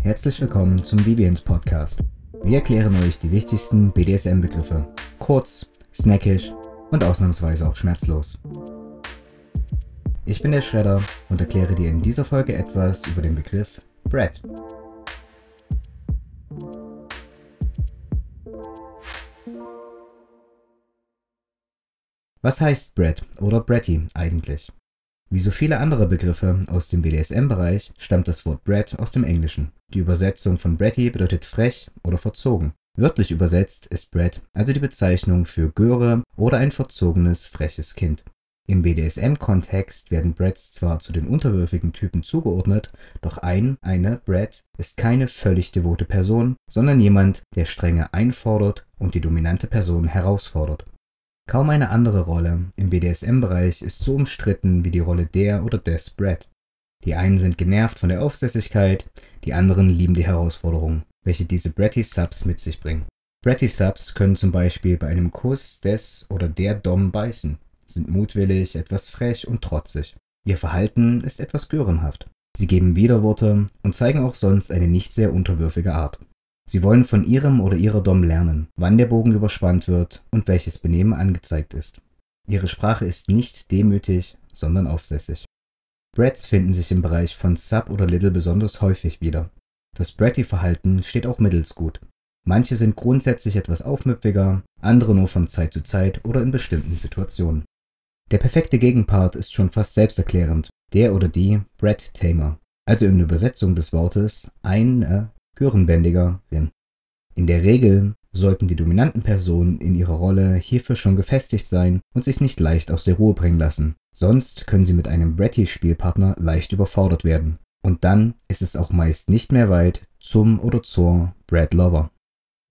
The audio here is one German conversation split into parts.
Herzlich willkommen zum Deviants Podcast. Wir erklären euch die wichtigsten BDSM-Begriffe. Kurz, snackig und ausnahmsweise auch schmerzlos. Ich bin der Schredder und erkläre dir in dieser Folge etwas über den Begriff Bread. Was heißt Bread oder Bretty eigentlich? Wie so viele andere Begriffe aus dem BDSM-Bereich stammt das Wort Brat aus dem Englischen. Die Übersetzung von Bratty bedeutet frech oder verzogen. Wörtlich übersetzt ist Brat also die Bezeichnung für Göre oder ein verzogenes, freches Kind. Im BDSM-Kontext werden Brats zwar zu den unterwürfigen Typen zugeordnet, doch ein, eine Brat ist keine völlig devote Person, sondern jemand, der Strenge einfordert und die dominante Person herausfordert. Kaum eine andere Rolle im BDSM-Bereich ist so umstritten wie die Rolle der oder des Brad. Die einen sind genervt von der Aufsässigkeit, die anderen lieben die Herausforderung, welche diese Bratty Subs mit sich bringen. Bratty Subs können zum Beispiel bei einem Kuss des oder der Dom beißen, sind mutwillig, etwas frech und trotzig. Ihr Verhalten ist etwas görenhaft. Sie geben Widerworte und zeigen auch sonst eine nicht sehr unterwürfige Art. Sie wollen von ihrem oder ihrer Dom lernen, wann der Bogen überspannt wird und welches Benehmen angezeigt ist. Ihre Sprache ist nicht demütig, sondern aufsässig. Brats finden sich im Bereich von Sub oder Little besonders häufig wieder. Das Bratty-Verhalten steht auch mittels gut. Manche sind grundsätzlich etwas aufmüpfiger, andere nur von Zeit zu Zeit oder in bestimmten Situationen. Der perfekte Gegenpart ist schon fast selbsterklärend, der oder die Brat Tamer, also in Übersetzung des Wortes eine Görenbändigerin. In der Regel sollten die dominanten Personen in ihrer Rolle hierfür schon gefestigt sein und sich nicht leicht aus der Ruhe bringen lassen. Sonst können sie mit einem Bratty-Spielpartner leicht überfordert werden. Und dann ist es auch meist nicht mehr weit zum oder zur Brad Lover.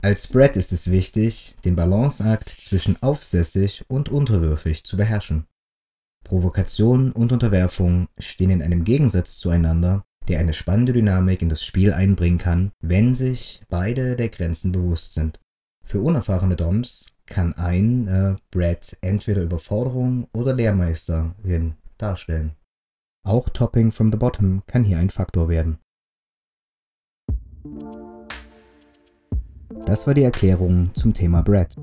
Als Brad ist es wichtig, den Balanceakt zwischen aufsässig und unterwürfig zu beherrschen. Provokation und Unterwerfung stehen in einem Gegensatz zueinander der eine spannende Dynamik in das Spiel einbringen kann, wenn sich beide der Grenzen bewusst sind. Für unerfahrene Doms kann ein äh, Brett entweder Überforderung oder Lehrmeisterin darstellen. Auch Topping from the Bottom kann hier ein Faktor werden. Das war die Erklärung zum Thema Brett.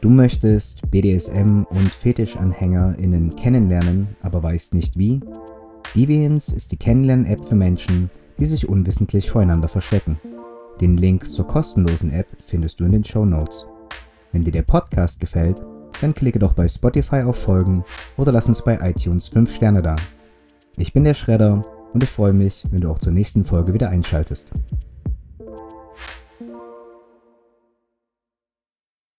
Du möchtest BDSM und FetischanhängerInnen kennenlernen, aber weißt nicht wie? Deviance ist die Kennenlern-App für Menschen, die sich unwissentlich voreinander verstecken. Den Link zur kostenlosen App findest du in den Show Notes. Wenn dir der Podcast gefällt, dann klicke doch bei Spotify auf Folgen oder lass uns bei iTunes 5 Sterne da. Ich bin der Schredder und ich freue mich, wenn du auch zur nächsten Folge wieder einschaltest.